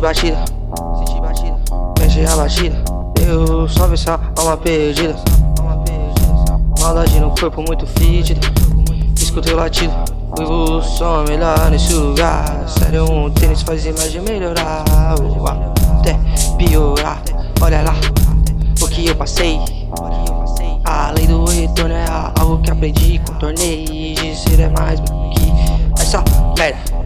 batida, senti batida, mexe a batida. Eu só vi só alma perdida. Maldade no corpo muito fedida. Escutei o latido, o som melhor nesse lugar. Sério, um tênis faz imagem melhorar. Ou até piorar. Olha lá o que eu passei. A lei do retorno é algo que aprendi, contornei. Dizer é mais que essa merda.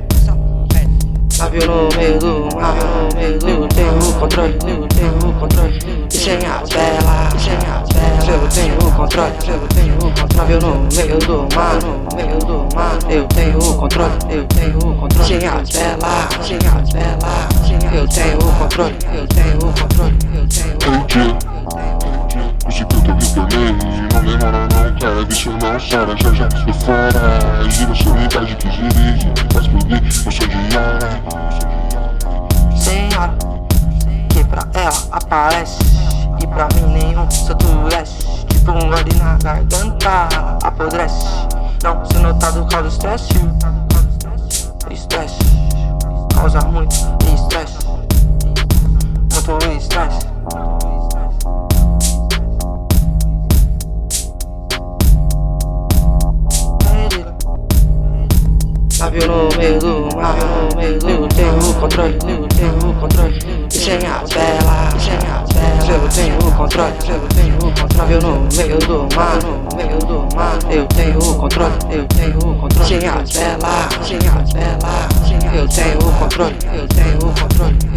Navio no meio do mar, no meio do Eu tenho o controle, eu tenho o controle E sem as velas, e sem as velas Eu tenho o controle, eu tenho o controle. Navio no meio do mar, no meio do mar Eu tenho o controle, eu tenho o controle Sem as velas, sem as velas Eu tenho o controle, eu tenho o controle Eu tenho o controle Hoje que eu tô retornei Não demora não, cara, bicho não chora Já já tô fora. Gira a solidade que dirige Hora Senhora Que pra ela aparece E pra mim nenhum santo desce Tipo um gole na garganta Apodrece. Não se notado causa estresse. Estresse Causa muito estresse. Muito estresse Navio no meio do mar, no meio do tenho o controle, eu tenho o controle E sem as velas, e sem as velas Eu tenho o controle, eu tenho o controle Navio no meio do mar, no meio do mar Eu tenho o controle, eu tenho o controle Sem as velas, sem as velas Eu tenho o controle, eu tenho o controle